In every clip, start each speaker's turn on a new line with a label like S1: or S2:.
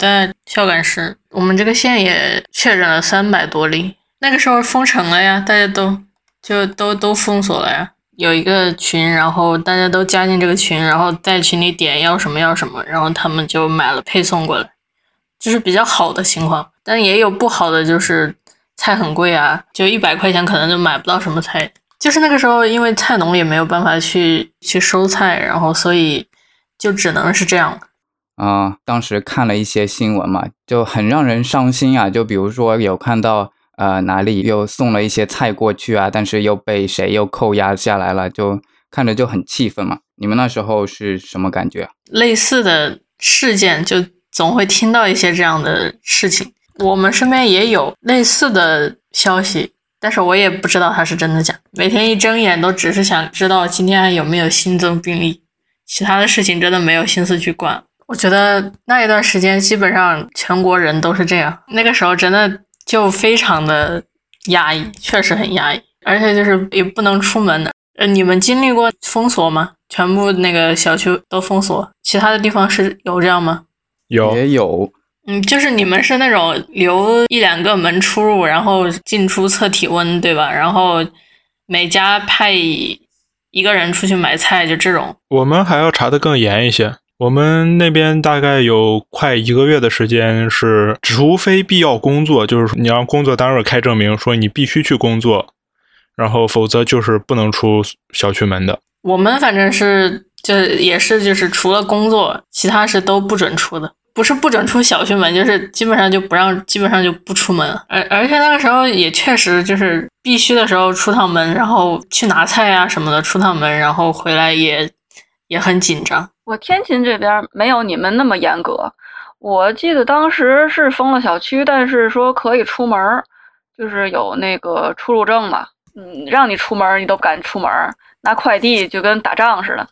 S1: 在孝感市，我们这个县也确诊了三百多例。那个时候封城了呀，大家都就都都封锁了呀。有一个群，然后大家都加进这个群，然后在群里点要什么要什么，然后他们就买了配送过来，这是比较好的情况。但也有不好的，就是菜很贵啊，就一百块钱可能就买不到什么菜。就是那个时候，因为菜农也没有办法去去收菜，然后所以就只能是这样。
S2: 啊，当时看了一些新闻嘛，就很让人伤心啊。就比如说有看到呃哪里又送了一些菜过去啊，但是又被谁又扣押下来了，就看着就很气愤嘛。你们那时候是什么感觉？
S1: 类似的事件就总会听到一些这样的事情，我们身边也有类似的消息，但是我也不知道它是真的假。每天一睁眼都只是想知道今天还有没有新增病例，其他的事情真的没有心思去管。我觉得那一段时间基本上全国人都是这样，那个时候真的就非常的压抑，确实很压抑，而且就是也不能出门的。呃，你们经历过封锁吗？全部那个小区都封锁，其他的地方是有这样吗？
S3: 有
S2: 也有，
S1: 嗯，就是你们是那种留一两个门出入，然后进出测体温，对吧？然后每家派一个人出去买菜，就这种。
S3: 我们还要查的更严一些。我们那边大概有快一个月的时间是，除非必要工作，就是你让工作单位开证明说你必须去工作，然后否则就是不能出小区门的。
S1: 我们反正是就也是就是除了工作，其他是都不准出的，不是不准出小区门，就是基本上就不让，基本上就不出门。而而且那个时候也确实就是必须的时候出趟门，然后去拿菜啊什么的出趟门，然后回来也也很紧张。
S4: 我天津这边没有你们那么严格，我记得当时是封了小区，但是说可以出门，就是有那个出入证嘛，嗯，让你出门你都不敢出门，拿快递就跟打仗似的，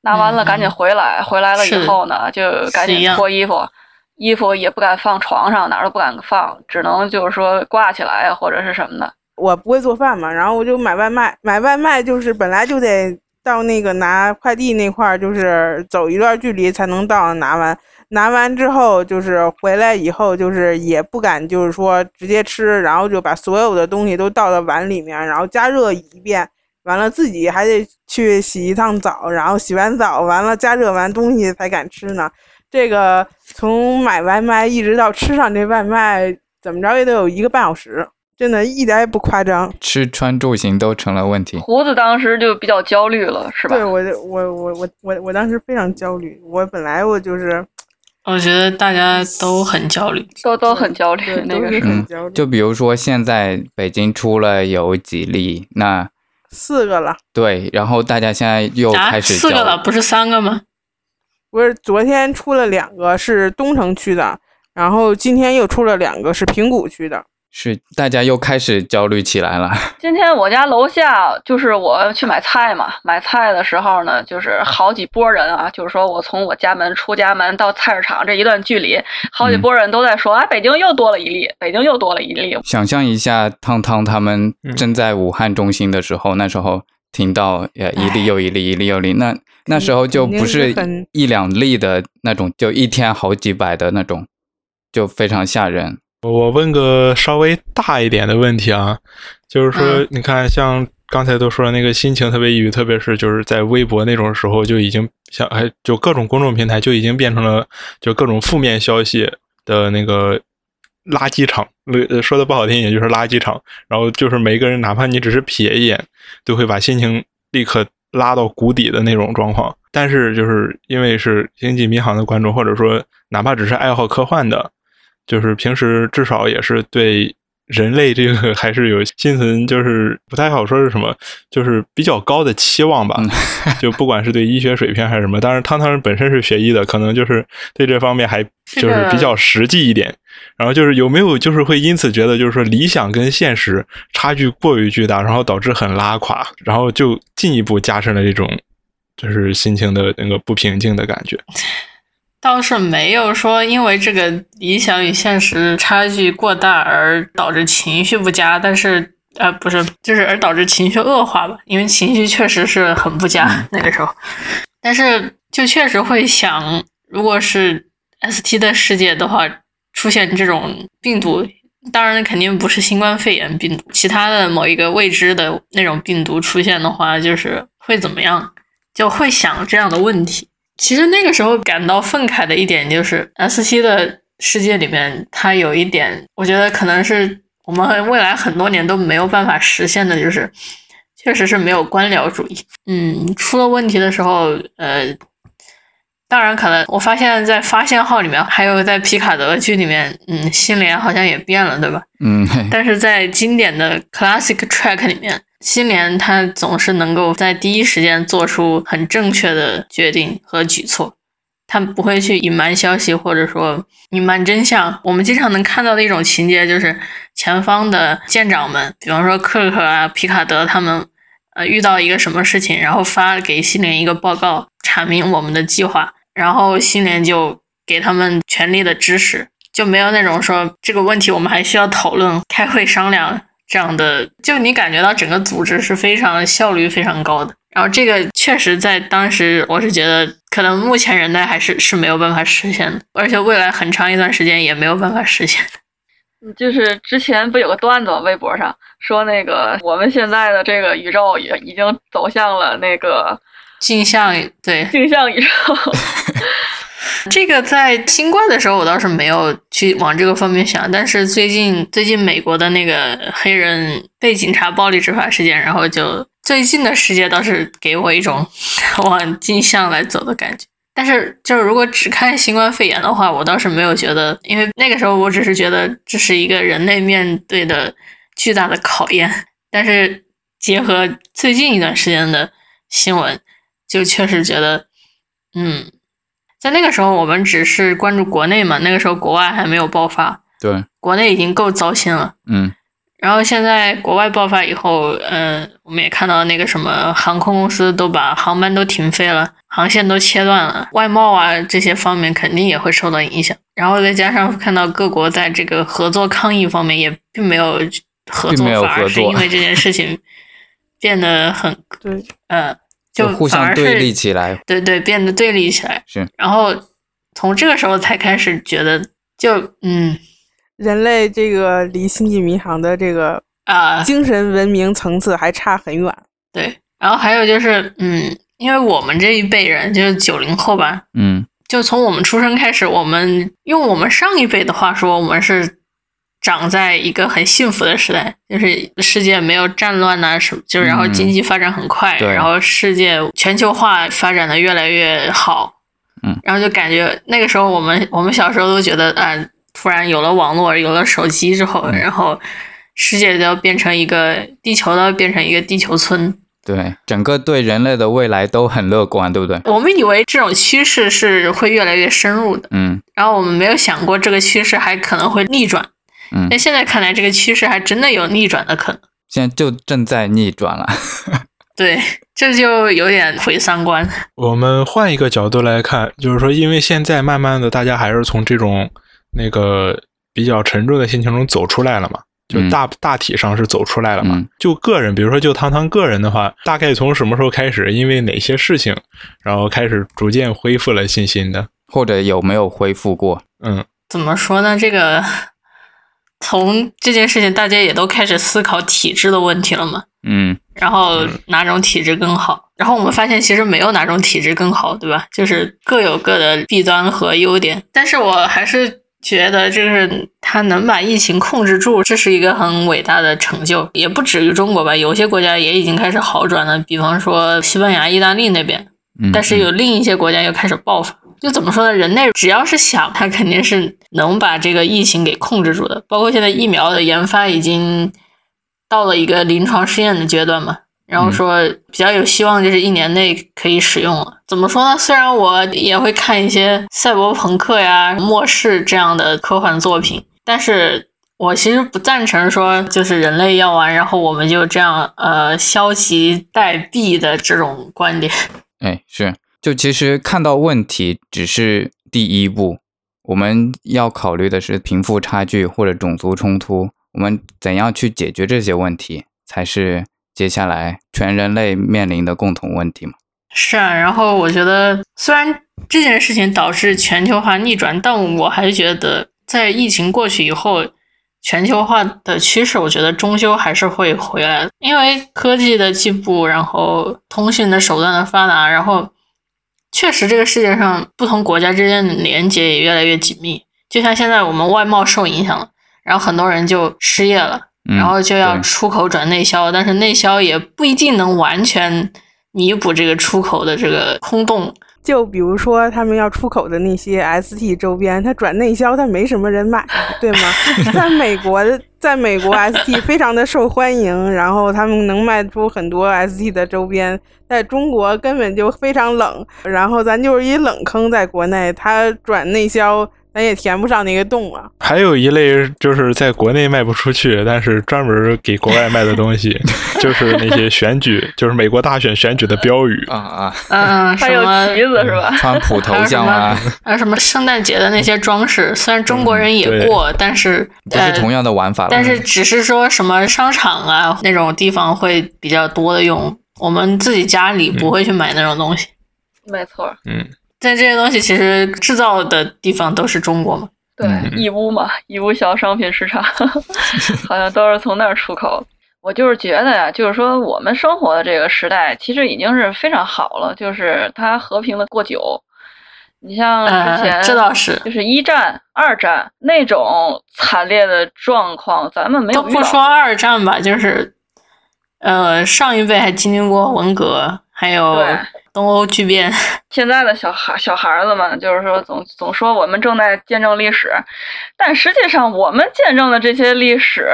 S4: 拿完了赶紧回来，回来了以后呢就赶紧脱衣服，衣服也不敢放床上，哪儿都不敢放，只能就是说挂起来或者是什么的。
S5: 我不会做饭嘛，然后我就买外卖，买外卖就是本来就得。到那个拿快递那块儿，就是走一段距离才能到拿完。拿完之后，就是回来以后，就是也不敢，就是说直接吃，然后就把所有的东西都倒到碗里面，然后加热一遍。完了自己还得去洗一趟澡，然后洗完澡完了加热完东西才敢吃呢。这个从买外卖一直到吃上这外卖，怎么着也得有一个半小时。真的，一点也不夸张。
S2: 吃穿住行都成了问题。
S4: 胡子当时就比较焦虑了，是吧？
S5: 对我，我，我，我，我，我当时非常焦虑。我本来我就是，
S1: 我觉得大家都很焦虑，
S4: 都都很焦虑。那个是
S5: 很焦虑。
S2: 就比如说，现在北京出了有几例，那
S5: 四个了。
S2: 对，然后大家现在又开始
S1: 四个了，不是三个吗？
S5: 不是，昨天出了两个是东城区的，然后今天又出了两个是平谷区的。
S2: 是，大家又开始焦虑起来了。
S4: 今天我家楼下就是我去买菜嘛，买菜的时候呢，就是好几波人啊，就是说我从我家门出家门到菜市场这一段距离，好几波人都在说，啊，北京又多了一例，北京又多了一例。
S2: 想象一下，汤汤他们正在武汉中心的时候，那时候听到呃一例又一例，一例又一例，那那时候就不是一两例的那种，就一天好几百的那种，就非常吓人。
S3: 我问个稍微大一点的问题啊，就是说，你看，像刚才都说了，那个心情特别抑郁，特别是就是在微博那种时候，就已经像哎，就各种公众平台就已经变成了就各种负面消息的那个垃圾场。呃，说的不好听，也就是垃圾场。然后就是每一个人，哪怕你只是瞥一眼，都会把心情立刻拉到谷底的那种状况。但是就是因为是星际迷航的观众，或者说哪怕只是爱好科幻的。就是平时至少也是对人类这个 还是有心存，就是不太好说是什么，就是比较高的期望吧。就不管是对医学水平还是什么，当然汤汤本身是学医的，可能就是对这方面还就是比较实际一点。然后就是有没有就是会因此觉得就是说理想跟现实差距过于巨大，然后导致很拉垮，然后就进一步加深了这种就是心情的那个不平静的感觉。
S1: 倒是没有说因为这个理想与现实差距过大而导致情绪不佳，但是呃不是，就是而导致情绪恶化吧？因为情绪确实是很不佳 那个时候，但是就确实会想，如果是 ST 的世界的话，出现这种病毒，当然肯定不是新冠肺炎病毒，其他的某一个未知的那种病毒出现的话，就是会怎么样？就会想这样的问题。其实那个时候感到愤慨的一点就是，S 七的世界里面，它有一点，我觉得可能是我们未来很多年都没有办法实现的，就是确实是没有官僚主义。嗯，出了问题的时候，呃。当然，可能我发现，在发现号里面，还有在皮卡德剧里面，嗯，心莲好像也变了，对吧？
S2: 嗯。
S1: 但是在经典的 classic track 里面，心莲他总是能够在第一时间做出很正确的决定和举措，他不会去隐瞒消息或者说隐瞒真相。我们经常能看到的一种情节就是前方的舰长们，比方说克克啊、皮卡德他们，呃，遇到一个什么事情，然后发给心莲一个报告，阐明我们的计划。然后新联就给他们全力的支持，就没有那种说这个问题我们还需要讨论、开会商量这样的。就你感觉到整个组织是非常效率非常高的。然后这个确实在当时，我是觉得可能目前人类还是是没有办法实现的，而且未来很长一段时间也没有办法实现。
S4: 就是之前不有个段子，微博上说那个我们现在的这个宇宙也已经走向了那个。
S1: 镜像对
S4: 镜像宇宙，
S1: 这个在新冠的时候我倒是没有去往这个方面想，但是最近最近美国的那个黑人被警察暴力执法事件，然后就最近的世界倒是给我一种 往镜像来走的感觉。但是就是如果只看新冠肺炎的话，我倒是没有觉得，因为那个时候我只是觉得这是一个人类面对的巨大的考验。但是结合最近一段时间的新闻。就确实觉得，嗯，在那个时候我们只是关注国内嘛，那个时候国外还没有爆发，
S2: 对，
S1: 国内已经够糟心了，
S2: 嗯，
S1: 然后现在国外爆发以后，嗯，我们也看到那个什么航空公司都把航班都停飞了，航线都切断了，外贸啊这些方面肯定也会受到影响，然后再加上看到各国在这个合作抗疫方面也并没有合作，反而是因为这件事情变得很
S5: 对，
S1: 嗯。
S2: 就互相对立起来，
S1: 对对，变得对立起来。
S2: 是，
S1: 然后从这个时候才开始觉得，就嗯，
S5: 人类这个离星际迷航的这个
S1: 啊
S5: 精神文明层次还差很远。
S1: 对，然后还有就是，嗯，因为我们这一辈人就是九零后吧，
S2: 嗯，
S1: 就从我们出生开始，我们用我们上一辈的话说，我们是。长在一个很幸福的时代，就是世界没有战乱呐，什么，就然后经济发展很快，然后世界全球化发展的越来越好，
S2: 嗯，
S1: 然后就感觉那个时候我们我们小时候都觉得啊，突然有了网络，有了手机之后，然后世界都要变成一个地球都要变成一个地球村，
S2: 对，整个对人类的未来都很乐观，对不对？
S1: 我们以为这种趋势是会越来越深入的，
S2: 嗯，
S1: 然后我们没有想过这个趋势还可能会逆转。
S2: 嗯，
S1: 那现在看来，这个趋势还真的有逆转的可能。
S2: 现在就正在逆转了。
S1: 对，这就有点毁三观。
S3: 我们换一个角度来看，就是说，因为现在慢慢的，大家还是从这种那个比较沉重的心情中走出来了嘛，就大大体上是走出来了嘛。就个人，比如说就堂堂个人的话，大概从什么时候开始，因为哪些事情，然后开始逐渐恢复了信心的，
S2: 或者有没有恢复过？
S3: 嗯，
S1: 怎么说呢？这个。从这件事情，大家也都开始思考体制的问题了嘛？
S2: 嗯，
S1: 然后哪种体制更好？然后我们发现其实没有哪种体制更好，对吧？就是各有各的弊端和优点。但是我还是觉得，就是他能把疫情控制住，这是一个很伟大的成就。也不止于中国吧，有些国家也已经开始好转了，比方说西班牙、意大利那边。但是有另一些国家又开始爆发。就怎么说呢？人类只要是想，他肯定是能把这个疫情给控制住的。包括现在疫苗的研发已经到了一个临床试验的阶段嘛，然后说比较有希望，就是一年内可以使用了。怎么说呢？虽然我也会看一些赛博朋克呀、末世这样的科幻作品，但是我其实不赞成说就是人类要完，然后我们就这样呃消极待毙的这种观点。
S2: 哎，是。就其实看到问题只是第一步，我们要考虑的是贫富差距或者种族冲突，我们怎样去解决这些问题，才是接下来全人类面临的共同问题嘛？
S1: 是啊，然后我觉得虽然这件事情导致全球化逆转，但我还是觉得在疫情过去以后，全球化的趋势，我觉得终究还是会回来的，因为科技的进步，然后通讯的手段的发达，然后确实这个世界上不同国家之间的连接也越来越紧密。就像现在我们外贸受影响了，然后很多人就失业了，
S2: 嗯
S1: 然后就要出口转内销，但是内销也不一定能完全弥补这个出口的这个空洞。
S5: 就比如说他们要出口的那些 ST 周边，它转内销，它没什么人买，对吗？在美国的，在美国 ST 非常的受欢迎，然后他们能卖出很多 ST 的周边，在中国根本就非常冷，然后咱就是一冷坑，在国内它转内销，咱也填不上那个洞啊。
S3: 还有一类就是在国内卖不出去，但是专门给国外卖的东西，就是那些选举，就是美国大选选举的标语。
S2: 啊啊，
S1: 嗯，
S4: 还有
S1: 什么
S4: 旗子是吧？
S2: 川普头像啊，
S1: 还有什么圣诞节的那些装饰，虽然中国人也过，但是
S2: 不是同样的玩法。
S1: 但是只是说什么商场啊那种地方会比较多的用，我们自己家里不会去买那种东西。
S4: 没错，
S3: 嗯，
S1: 但这些东西其实制造的地方都是中国嘛。
S4: 对，
S2: 嗯
S4: 义乌嘛，义乌小商品市场 好像都是从那儿出口。我就是觉得呀，就是说我们生活的这个时代，其实已经是非常好了，就是它和平的过久。你像之前，
S1: 呃，这倒是，
S4: 就是一战、二战那种惨烈的状况，咱们没
S1: 都
S4: 有都
S1: 不说二战吧，就是呃上一辈还经历过文革，还有东欧巨变。
S4: 现在的小孩小孩子们，就是说总总说我们正在见证历史，但实际上我们见证的这些历史，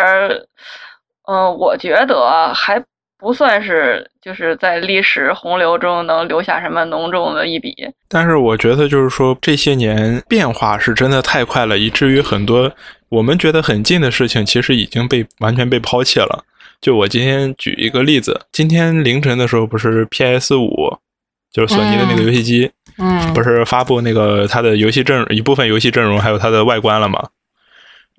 S4: 嗯、我觉得还不算是就是在历史洪流中能留下什么浓重的一笔。
S3: 但是我觉得就是说这些年变化是真的太快了，以至于很多我们觉得很近的事情，其实已经被完全被抛弃了。就我今天举一个例子，今天凌晨的时候不是 PS 五，就是索尼的那个游戏机，
S1: 嗯，
S3: 不是发布那个它的游戏阵一部分游戏阵容，还有它的外观了吗？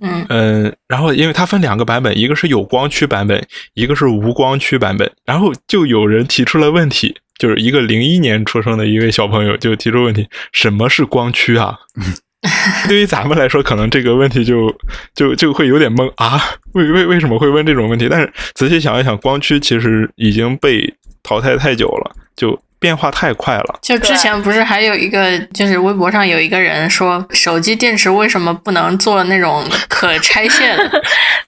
S1: 嗯
S3: 嗯，然后因为它分两个版本，一个是有光驱版本，一个是无光驱版本。然后就有人提出了问题，就是一个零一年出生的一位小朋友就提出问题：什么是光驱啊？对于咱们来说，可能这个问题就就就会有点懵啊，为为为什么会问这种问题？但是仔细想一想，光驱其实已经被淘汰太久了，就变化太快了。
S1: 就之前不是还有一个，就是微博上有一个人说，手机电池为什么不能做那种可拆卸的？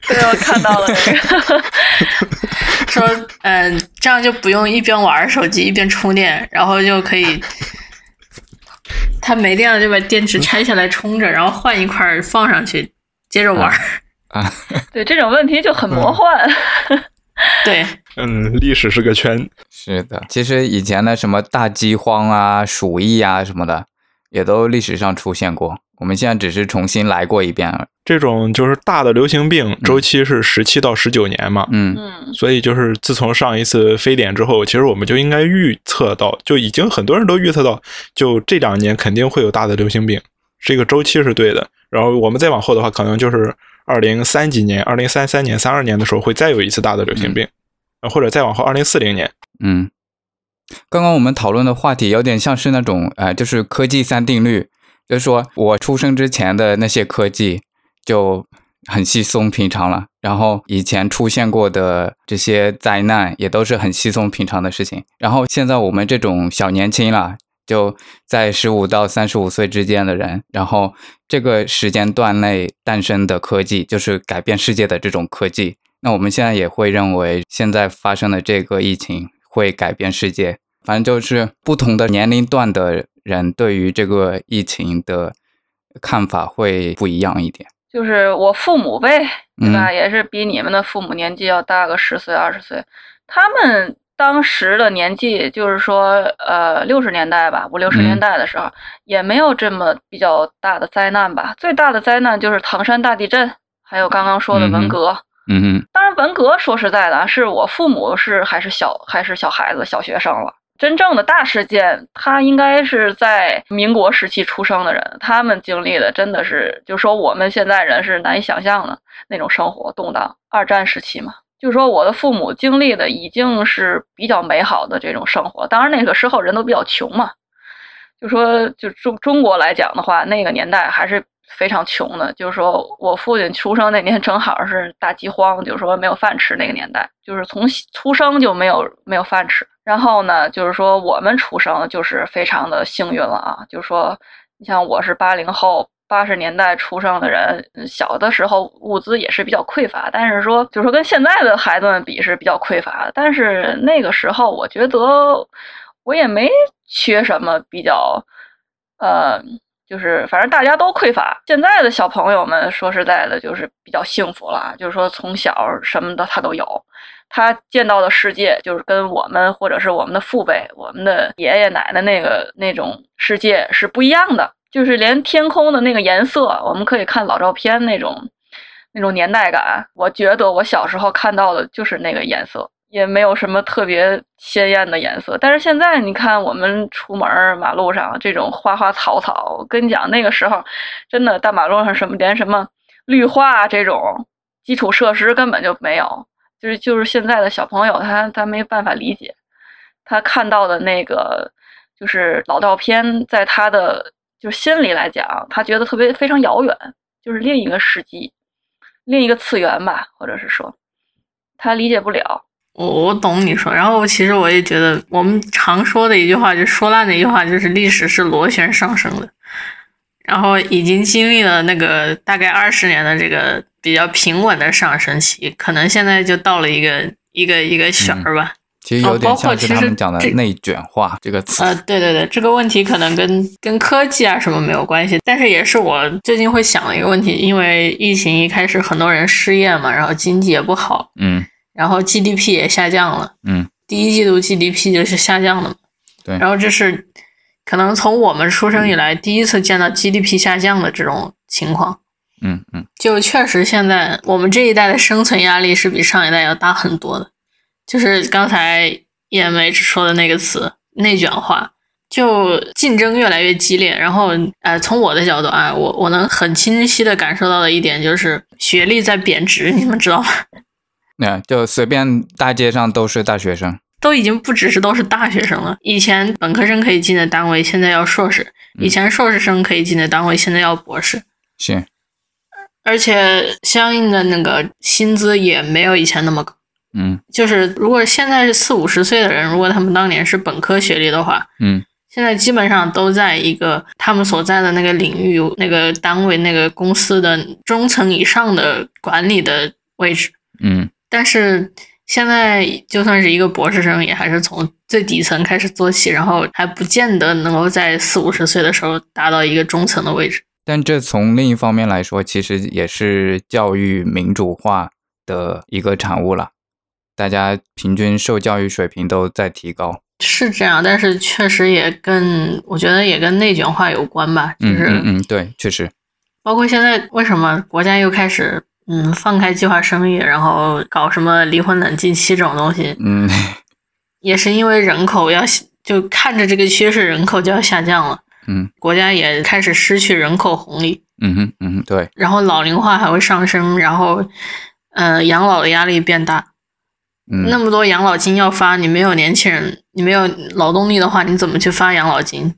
S4: 对，我看到了这个。
S1: 说，嗯、这样就不用一边玩手机一边充电，然后就可以，它没电了就把电池拆下来充着，然后换一块儿放上去，接着玩。
S2: 啊，
S4: 对这种问题就很魔幻。
S1: 对，
S3: 嗯，历史是个圈，
S2: 是的。其实以前的什么大饥荒啊、鼠疫啊什么的，也都历史上出现过。我们现在只是重新来过一遍而已。
S3: 这种就是大的流行病周期是十七到十九年嘛。
S2: 嗯
S4: 嗯，
S3: 所以就是自从上一次非典之后，其实我们就应该预测到，就已经很多人都预测到，就这两年肯定会有大的流行病，这个周期是对的。然后我们再往后的话，可能就是二零三几年、二零三三年、三二年的时候会再有一次大的流行病，呃或者再往后二零四零年。
S2: 嗯，刚刚我们讨论的话题有点像是那种呃，就是科技三定律，就是说我出生之前的那些科技就很稀松平常了，然后以前出现过的这些灾难也都是很稀松平常的事情，然后现在我们这种小年轻了。就在十五到三十五岁之间的人，然后这个时间段内诞生的科技，就是改变世界的这种科技。那我们现在也会认为，现在发生的这个疫情会改变世界。反正就是不同的年龄段的人对于这个疫情的看法会不一样一点。
S4: 就是我父母辈，对吧？
S2: 嗯
S4: 也是比你们的父母年纪要大个十岁二十岁，他们当时的年纪，就是说，呃，六十年代吧，五六十年
S2: 嗯
S4: 代的时候，也没有这么比较大的灾难吧。最大的灾难就是唐山大地震，还有刚刚说的文革。
S2: 嗯哼，
S4: 当然，文革说实在的啊，是我父母是还是小还是小孩子、小学生了。真正的大事件，他应该是在民国时期出生的人，他们经历的真的是，就说我们现在人是难以想象的那种生活动荡。二战时期嘛，就说我的父母经历的已经是比较美好的这种生活，当然那个时候人都比较穷嘛，就说就中中国来讲的话，那个年代还是非常穷的。就是说我父亲出生那年正好是大饥荒，就是说没有饭吃那个年代，就是从出生就没有没有饭吃。然后呢，就是说我们出生就是非常的幸运了啊，就是说你像我是八零后。八十年代出生的人，小的时候物资也是比较匮乏，但是说，就是说跟现在的孩子们比是比较匮乏的。但是那个时候，我觉得我也没缺什么，比较，呃，就是反正大家都匮乏。现在的小朋友们，说实在的，就是比较幸福了，就是说从小什么的他都有，他见到的世界就是跟我们或者是我们的父辈、我们的爷爷奶奶那个那种世界是不一样的。就是连天空的那个颜色，我们可以看老照片那种，那种年代感。我觉得我小时候看到的就是那个颜色，也没有什么特别鲜艳的颜色。但是现在你看，我们出门马路上这种花花草草，我跟你讲，那个时候真的大马路上什么连什么绿化这种基础设施根本就没有。就是就是现在的小朋友，他他没办法理解，他看到的那个就是老照片，在他的。就是心里来讲，他觉得特别非常遥远，就是另一个世纪，另一个次元吧，或者是说，他理解不了。
S1: 我我懂你说，然后其实我也觉得，我们常说的一句话，就说烂的一句话，就是历史是螺旋上升的，然后已经经历了那个大概二十年的这个比较平稳的上升期，可能现在就到了一个一个一个旋儿吧。
S2: 其实有点像是他们讲的“内卷化”这个词。
S1: 呃，对对对，这个问题可能跟跟科技啊什么没有关系，但是也是我最近会想的一个问题。因为疫情一开始，很多人失业嘛，然后经济也不好，
S2: 嗯，
S1: 然后 GDP 也下降了，
S2: 嗯，
S1: 第一季度 GDP 就是下降的嘛，
S2: 对。
S1: 然后这是可能从我们出生以来第一次见到 GDP 下降的这种情况，
S2: 嗯嗯，
S1: 就确实现在我们这一代的生存压力是比上一代要大很多的。就是刚才 E M H 说的那个词“内卷化”，就竞争越来越激烈。然后，呃，从我的角度啊，我我能很清晰的感受到的一点就是学历在贬值，你们知道吗？
S2: 那就随便大街上都是大学生，
S1: 都已经不只是都是大学生了。以前本科生可以进的单位，现在要硕士；以前硕士生可以进的单位，现在要博士。
S2: 是，
S1: 而且相应的那个薪资也没有以前那么高。
S2: 嗯，
S1: 就是如果现在是四五十岁的人，如果他们当年是本科学历的话，
S2: 嗯，
S1: 现在基本上都在一个他们所在的那个领域、那个单位、那个公司的中层以上的管理的位置，
S2: 嗯，
S1: 但是现在就算是一个博士生，也还是从最底层开始做起，然后还不见得能够在四五十岁的时候达到一个中层的位置。
S2: 但这从另一方面来说，其实也是教育民主化的一个产物了。大家平均受教育水平都在提高，
S1: 是这样，但是确实也跟我觉得也跟内卷化有关吧，就是
S2: 嗯嗯对，确实，
S1: 包括现在为什么国家又开始嗯放开计划生育，然后搞什么离婚冷静期这种东西，
S2: 嗯，
S1: 也是因为人口要就看着这个趋势，人口就要下降了，
S2: 嗯，
S1: 国家也开始失去人口红利，
S2: 嗯哼嗯哼对，
S1: 然后老龄化还会上升，然后嗯养老的压力变大。那么多养老金要发，你没有年轻人，你没有劳动力的话，你怎么去发养老金？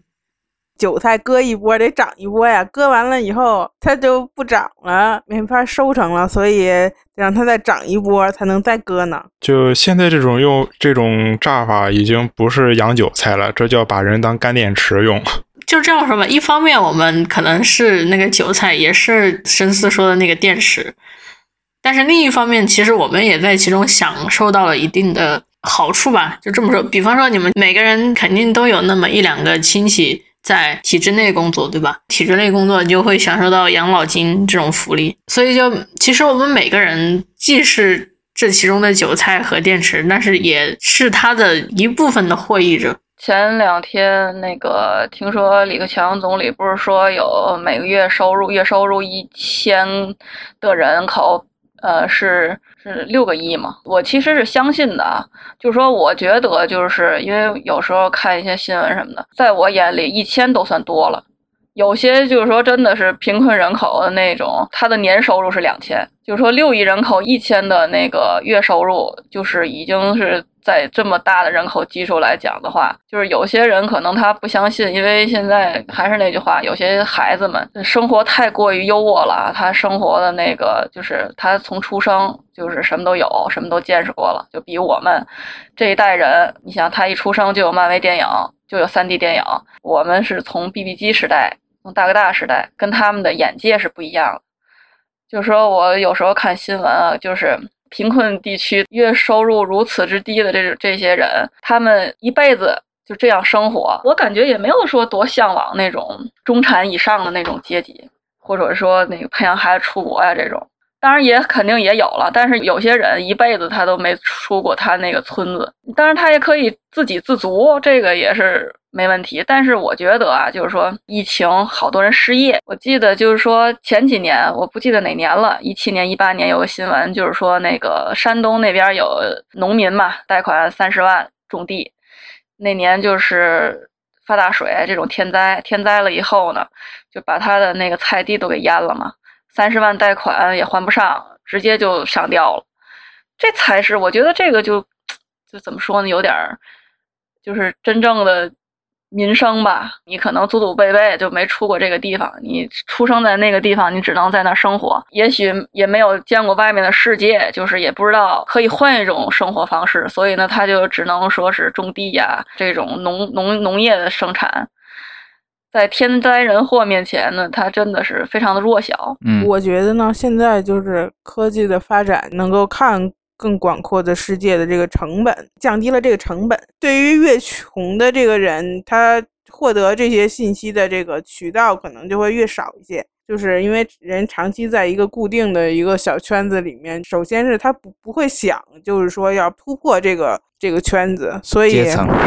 S5: 韭菜割一波得长一波呀，割完了以后它就不长了，没法收成了，所以让它再长一波才能再割呢。
S3: 就现在这种用这种炸法，已经不是养韭菜了，这叫把人当干电池用。
S1: 就这样说吧，一方面我们可能是那个韭菜，也是深思说的那个电池。但是另一方面，其实我们也在其中享受到了一定的好处吧。就这么说，比方说你们每个人肯定都有那么一两个亲戚在体制内工作，对吧？体制内工作就会享受到养老金这种福利。所以就其实我们每个人既是这其中的韭菜和电池，但是也是他的一部分的获益者。
S4: 前两天那个听说李克强总理不是说有每个月收入月收入一千的人口。呃，是是六个亿嘛？我其实是相信的啊，就是说，我觉得就是因为有时候看一些新闻什么的，在我眼里一千都算多了。有些就是说真的是贫困人口的那种，他的年收入是两千，就是说六亿人口一千的那个月收入，就是已经是。在这么大的人口基数来讲的话，就是有些人可能他不相信，因为现在还是那句话，有些孩子们生活太过于优渥了，他生活的那个就是他从出生就是什么都有，什么都见识过了，就比我们这一代人，你想他一出生就有漫威电影，就有 3D 电影，我们是从 BB 机时代，从大哥大时代，跟他们的眼界是不一样的。就说我有时候看新闻啊，就是贫困地区月收入如此之低的这这些人，他们一辈子就这样生活，我感觉也没有说多向往那种中产以上的那种阶级，或者说那个培养孩子出国呀这种。当然也肯定也有了，但是有些人一辈子他都没出过他那个村子，当然他也可以自给自足，这个也是没问题。但是我觉得啊，就是说疫情好多人失业，我记得就是说前几年我不记得哪年了，一七年、一八年有个新闻，就是说那个山东那边有农民嘛，贷款三十万种地，那年就是发大水这种天灾，天灾了以后呢，就把他的那个菜地都给淹了嘛。三十万贷款也还不上，直接就上吊了。这才是我觉得这个就就怎么说呢？有点儿就是真正的民生吧。你可能祖祖辈辈就没出过这个地方，你出生在那个地方，你只能在那儿生活，也许也没有见过外面的世界，就是也不知道可以换一种生活方式。所以呢，他就只能说是种地呀，这种农农农业的生产。在天灾人祸面前呢，他真的是非常的弱小。
S2: 嗯，
S5: 我觉得呢，现在就是科技的发展，能够看更广阔的世界的这个成本，降低了这个成本。对于越穷的这个人，他获得这些信息的这个渠道可能就会越少一些。就是因为人长期在一个固定的一个小圈子里面，首先是他不不会想，就是说要突破这个这个圈子，所以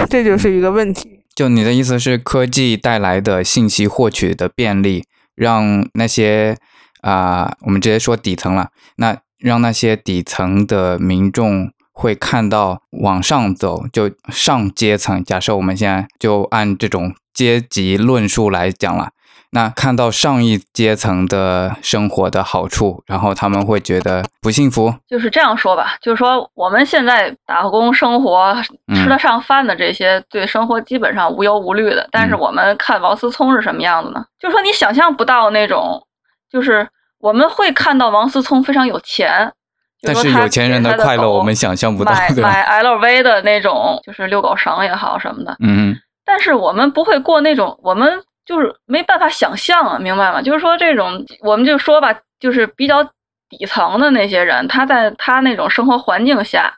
S5: 这就是一个问题。
S2: 就你的意思是，科技带来的信息获取的便利，让那些啊，我们直接说底层了，那让那些底层的民众会看到往上走，就上阶层。假设我们现在就按这种阶级论述来讲了。那看到上一阶层的生活的好处，然后他们会觉得不幸福。
S4: 就是这样说吧，就是说我们现在打工生活吃得上饭的这些，对生活基本上无忧无虑的。但是我们看王思聪是什么样子呢？就是说你想象不到那种，就是我们会看到王思聪非常有钱，
S2: 但是有钱人
S4: 的
S2: 快乐我们想象不到，
S4: 买买 LV 的那种，就是遛狗绳也好什么的。
S2: 嗯，
S4: 但是我们不会过那种我们。就是没办法想象啊，明白吗？就是说这种，我们就说吧，就是比较底层的那些人，他在他那种生活环境下，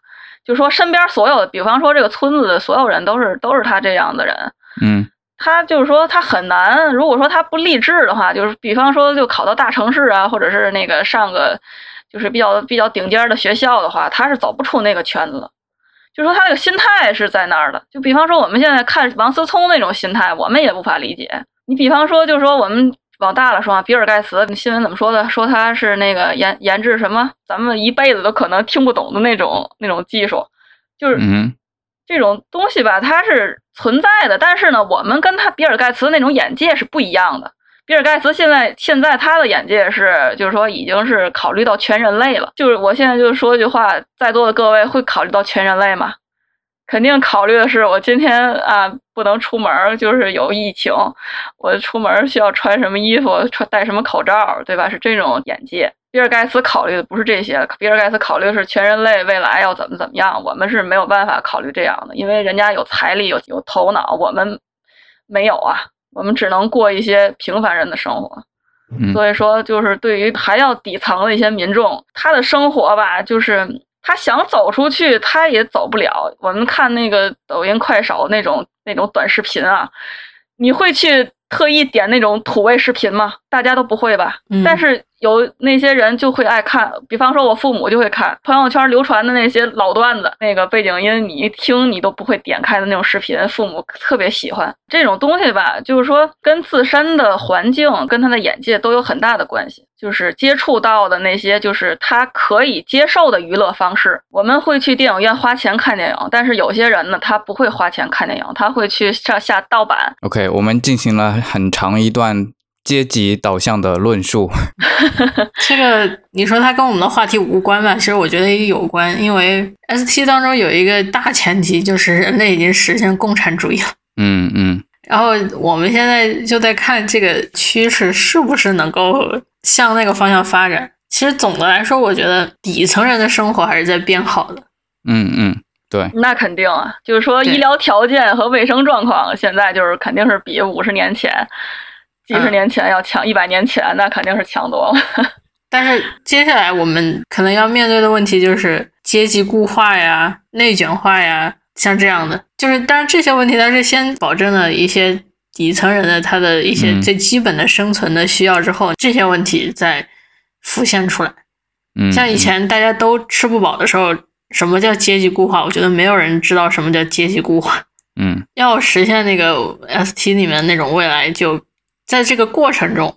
S4: 就说身边所有的，比方说这个村子的所有人都是都是他这样的人，
S2: 嗯，
S4: 他就是说他很难，如果说他不励志的话，就是比方说就考到大城市啊，或者是那个上个就是比较比较顶尖的学校的话，他是走不出那个圈子的。就说他那个心态是在那儿的，就比方说我们现在看王思聪那种心态，我们也无法理解。你比方说，就是说我们往大了说啊，比尔盖茨新闻怎么说的？说他是那个研研制什么，咱们一辈子都可能听不懂的那种那种技术，就是这种东西吧，它是存在的。但是呢，我们跟他比尔盖茨那种眼界是不一样的。比尔盖茨现在现在他的眼界是，就是说已经是考虑到全人类了。就是我现在就说一句话，在座的各位会考虑到全人类吗？肯定考虑的是，我今天啊不能出门，就是有疫情，我出门需要穿什么衣服，穿戴什么口罩，对吧？是这种眼界。比尔盖茨考虑的不是这些，比尔盖茨考虑的是全人类未来要怎么怎么样。我们是没有办法考虑这样的，因为人家有财力，有有头脑，我们没有啊，我们只能过一些平凡人的生活。所以说，就是对于还要底层的一些民众，他的生活吧，就是。他想走出去，他也走不了。我们看那个抖音、快手那种那种短视频啊，你会去特意点那种土味视频吗？大家都不会吧？但是。有那些人就会爱看，比方说我父母就会看朋友圈流传的那些老段子，那个背景音你一听你都不会点开的那种视频，父母特别喜欢这种东西吧？就是说跟自身的环境跟他的眼界都有很大的关系，就是接触到的那些就是他可以接受的娱乐方式。我们会去电影院花钱看电影，但是有些人呢，他不会花钱看电影，他会去上下盗版。
S2: OK，我们进行了很长一段。阶级导向的论述。
S1: 这个你说它跟我们的话题无关吧？其实我觉得也有关，因为 ST 当中有一个大前提，就是人类已经实现共产主义了。
S2: 嗯嗯，
S1: 然后我们现在就在看这个趋势是不是能够向那个方向发展。其实总的来说，我觉得底层人的生活还是在变好的。
S2: 嗯嗯，对，
S4: 那肯定啊，就是说医疗条件和卫生状况现在就是肯定是比五十年前、几十
S1: 嗯
S4: 年前要强，一百年前那肯定是强多了。
S1: 但是接下来我们可能要面对的问题就是阶级固化呀、内卷化呀，像这样的，就是当然这些问题它是先保证了一些底层人的他的一些
S2: 嗯
S1: 最基本的生存的需要之后，这些问题再浮现出来。
S2: 嗯，
S1: 像以前大家都吃不饱的时候，什么叫阶级固化？我觉得没有人知道什么叫阶级固化。
S2: 嗯，
S1: 要实现那个 ST 里面那种未来，就在这个过程中，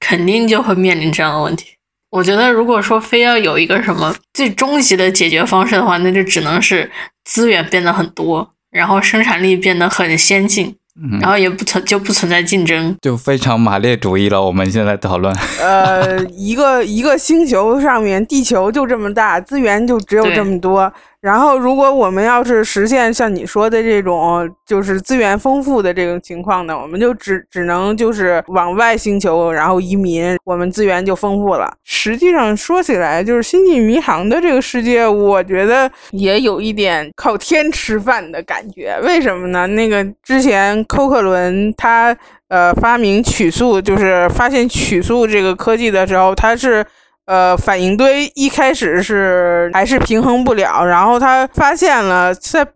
S1: 肯定就会面临这样的问题。我觉得，如果说非要有一个什么最终极的解决方式的话，那就只能是资源变得很多，然后生产力变得很先进，
S2: 嗯
S1: 然后也不存就不存在竞争。
S2: 就非常马列主义了。我们现在讨论，
S5: 呃，一个一个星球上面，地球就这么大，资源就只有这么多。然后，如果我们要是实现像你说的这种，就是资源丰富的这种情况呢，我们就只只能就是往外星球，然后移民，我们资源就丰富了。实际上说起来，就是《星际迷航》的这个世界，我觉得也有一点靠天吃饭的感觉。为什么呢？那个之前寇克伦他呃发明曲速，就是发现曲速这个科技的时候，他是呃反应堆一开始是还是平衡不了，然后他发现了在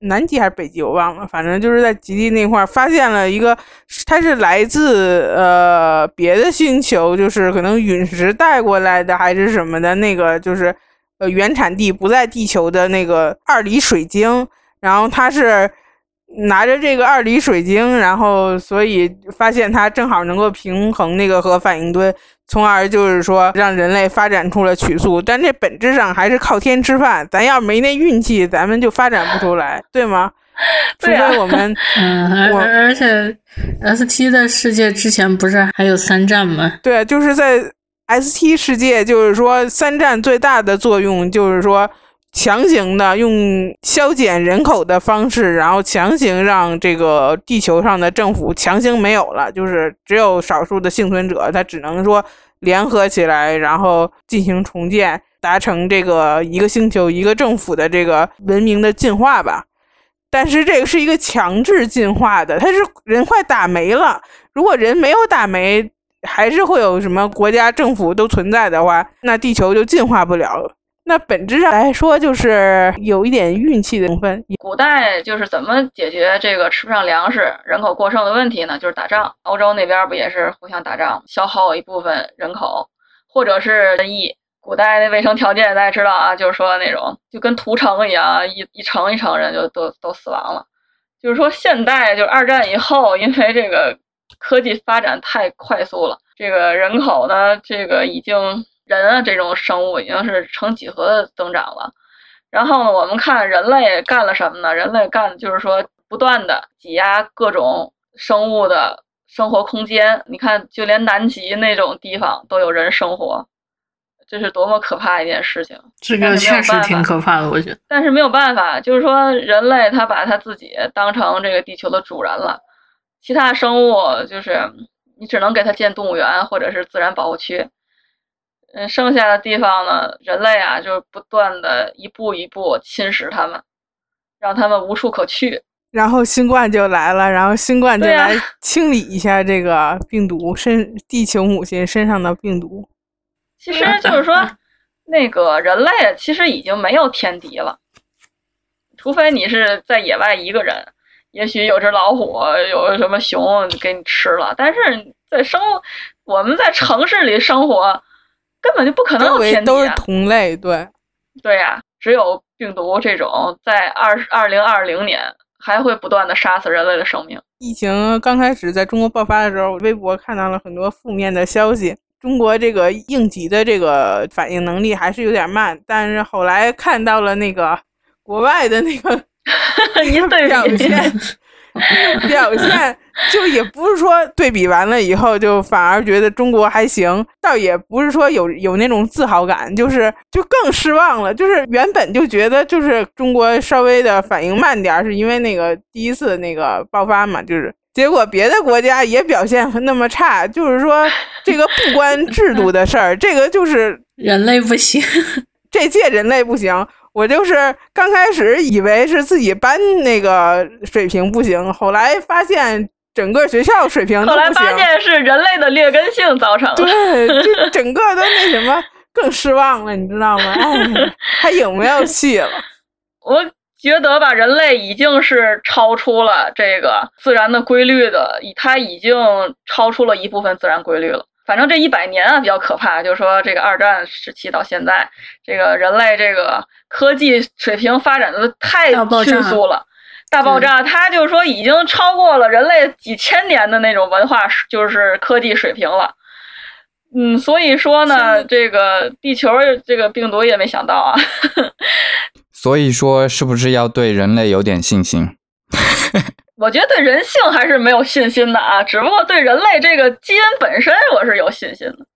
S5: 南极还是北极我忘了，反正就是在极地那块儿发现了一个，它是来自呃别的星球，就是可能陨石带过来的还是什么的那个，就是呃原产地不在地球的那个二里水晶，然后它是。拿着这个二里水晶，然后所以发现它正好能够平衡那个核反应堆，从而就是说让人类发展出了曲速。但这本质上还是靠天吃饭，咱要没那运气，咱们就发展不出来，对吗？除非我们
S1: 嗯，而
S5: 我
S1: 而且 ST 的世界之前不是还有三战吗？
S5: 对，就是在 ST 世界，就是说三战最大的作用就是说。强行的用削减人口的方式，然后强行让这个地球上的政府强行没有了，就是只有少数的幸存者，他只能说联合起来，然后进行重建，达成这个一个星球一个政府的这个文明的进化吧。但是这个是一个强制进化的，它是人快打没了，如果人没有打没，还是会有什么国家政府都存在的话，那地球就进化不了。那本质上来说，就是有一点运气的成分。
S4: 古代就是怎么解决这个吃不上粮食、人口过剩的问题呢？就是打仗。欧洲那边不也是互相打仗，消耗一部分人口，或者是瘟疫。古代的卫生条件大家知道啊，就是说那种就跟屠城一样，一一城一城人就都都死亡了。就是说现代就是二战以后，因为这个科技发展太快速了，这个人口呢，这个已经人啊这种生物已经是成几何的增长了。然后呢，我们看人类干了什么呢？人类干的就是说不断的挤压各种生物的生活空间。你看，就连南极那种地方都有人生活，这是多么可怕一件事情！
S1: 这个确实挺可怕的，我觉得。
S4: 但是没有办法，就是说人类他把他自己当成这个地球的主人了，其他生物就是你只能给他建动物园或者是自然保护区。嗯，剩下的地方呢，人类啊，就是不断的一步一步侵蚀他们，让他们无处可去。
S5: 然后新冠就来了，然后新冠就来清理一下这个病毒身地球母亲身上的病毒。
S4: 其实就是说，那个人类其实已经没有天敌了，除非你是在野外一个人，也许有只老虎，有什么熊给你吃了。但是在生我们在城市里生活，根本就不可能有天敌、
S5: 围都是
S4: 啊。
S5: 同类，对，
S4: 对呀、只有病毒这种在二二零二零年还会不断的杀死人类的生命。
S5: 疫情刚开始在中国爆发的时候，微博看到了很多负面的消息。中国这个应急的这个反应能力还是有点慢，但是后来看到了那个国外的那个
S4: 您
S5: 表现就也不是说对比完了以后就反而觉得中国还行，倒也不是说有有那种自豪感，就是就更失望了。就是原本就觉得就是中国稍微的反应慢点儿，是因为那个第一次那个爆发嘛，就是结果别的国家也表现那么差，就是说这个不关制度的事儿，这个就是
S1: 人类不行。
S5: 这届人类不行。我就是刚开始以为是自己班那个水平不行，后来发现整个学校水平都
S4: 后来。发现是人类的劣根性造成的。
S5: 对，就 整个都那什么，更失望了，你知道吗？哎，还有没有戏了？
S4: 我觉得吧，人类已经是超出了这个自然的规律的，以它已经超出了一部分自然规律了。反正这一百年啊比较可怕，就是说这个二战时期到现在，这个人类这个科技水平发展的太迅速了。大爆炸，它就是说已经超过了人类几千年的那种文化，就是科技水平了。嗯，所以说呢，这个地球这个病毒也没想到啊。
S2: 所以说，是不是要对人类有点信心？
S4: 我觉得对人性还是没有信心的啊，只不过对人类这个基因本身我是有信心的。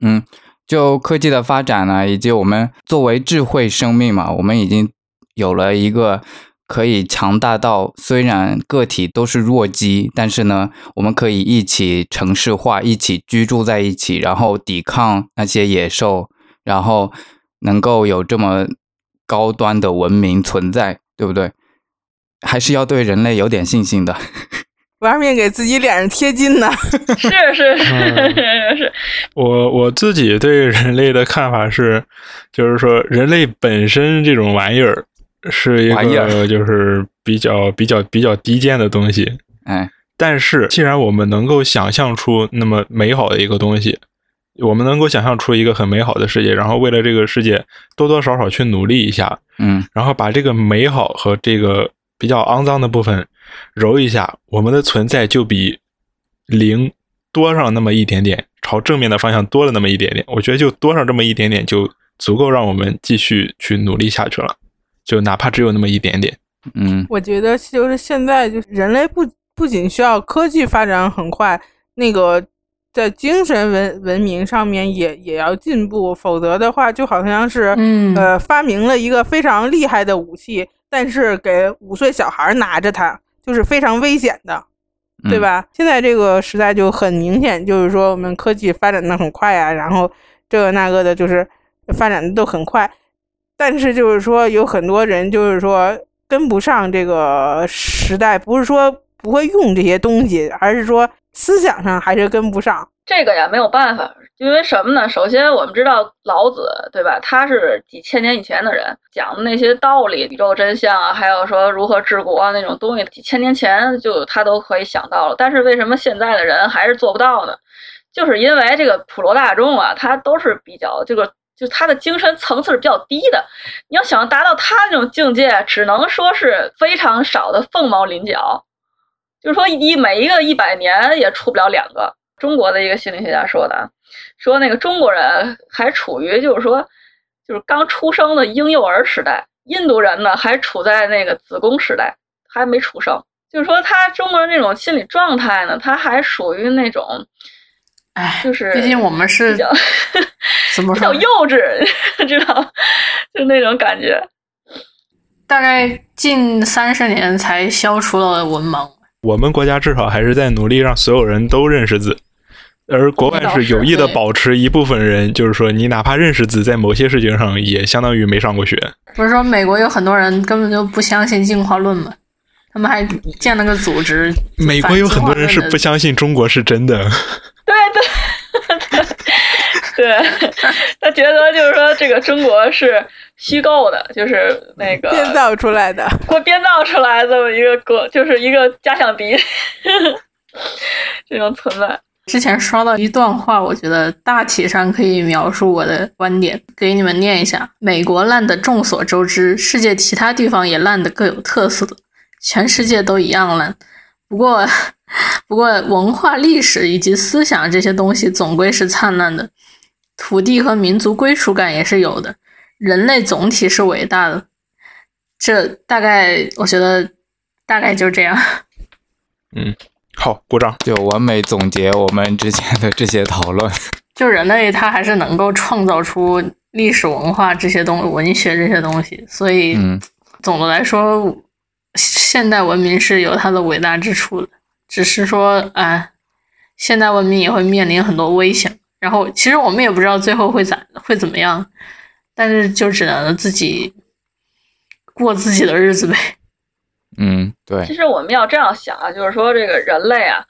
S2: 嗯，就科技的发展呢，以及我们作为智慧生命嘛，我们已经有了一个可以强大到虽然个体都是弱鸡，但是呢，我们可以一起城市化，一起居住在一起，然后抵抗那些野兽，然后能够有这么高端的文明存在，对不对？还是要对人类有点信心的。
S5: 玩命给自己脸上贴金呢？
S4: 是是是是是，
S3: 我我自己对人类的看法是，就是说人类本身这种玩意儿是一
S2: 玩意儿
S3: 个就是比较比较比较低贱的东西。
S2: 哎，
S3: 但是既然我们能够想象出那么美好的一个东西，我们能够想象出一个很美好的世界，然后为了这个世界多多少少去努力一下，
S2: 嗯
S3: 然后把这个美好和这个比较肮脏的部分揉一下，我们的存在就比零多上那么一点点，朝正面的方向多了那么一点点。我觉得就多上这么一点点，就足够让我们继续去努力下去了，就哪怕只有那么一点点。
S2: 嗯
S5: 我觉得就是现在就是人类不不仅需要科技发展很快，那个在精神文文明上面也也要进步，否则的话就好像是
S1: 嗯
S5: 呃发明了一个非常厉害的武器，但是给五岁小孩拿着它就是非常危险的。对
S2: 嗯
S5: 吧？现在这个时代就很明显，就是说我们科技发展的很快啊，然后这个那个的，就是发展的都很快，但是就是说有很多人就是说跟不上这个时代，不是说不会用这些东西，而是说思想上还是跟不上。
S4: 这个呀没有办法，因为什么呢？首先我们知道老子，对吧？他是几千年以前的人，讲的那些道理、宇宙真相啊，还有说如何治国啊那种东西，几千年前就他都可以想到了。但是为什么现在的人还是做不到呢？就是因为这个普罗大众啊，他都是比较这个，就他的精神层次是比较低的。你要想达到他那种境界，只能说是非常少的凤毛麟角。就是说，一每一个一百年也出不了两个。中国的一个心理学家说的啊，说那个中国人还处于就是说，就是刚出生的婴幼儿时代，印度人呢还处在那个子宫时代，还没出生。就是说，他中国人那种心理状态呢，他还属于那种，
S1: 哎，
S4: 就是
S1: 毕竟我们是
S4: 比较
S1: 怎么
S4: 比较幼稚，知道，就那种感觉。
S1: 大概近三十年才消除了文盲。
S3: 我们国家至少还是在努力让所有人都认识字，而国外是有意的保持一部分人，就是说你哪怕认识字，在某些事情上也相当于没上过学。
S1: 不是说美国有很多人根本就不相信进化论吗？他们还建了个组织。
S3: 美国有很多人是不相信中国是真的。
S4: 对对对，他觉得就是说这个中国是虚构的，就是那个
S5: 编造出来的。
S4: 给我编造出来这么一个国，就是一个假想敌这种存在。
S1: 之前刷到一段话，我觉得大体上可以描述我的观点，给你们念一下：美国烂的众所周知，世界其他地方也烂的各有特色，全世界都一样烂。不过，不过文化、历史以及思想这些东西总归是灿烂的，土地和民族归属感也是有的，人类总体是伟大的。这大概，我觉得大概就这样。
S3: 嗯，好，鼓掌。
S2: 就完美总结我们之前的这些讨论。
S1: 就人类他还是能够创造出历史文化这些东西文学这些东西，所以
S2: 嗯
S1: 总的来说，现代文明是有它的伟大之处的，只是说，哎，现代文明也会面临很多危险。然后，其实我们也不知道最后会咋会怎么样，但是就只能自己过自己的日子呗。
S2: 嗯，对
S4: 其，实我们要这样想啊，就是说这个人类啊，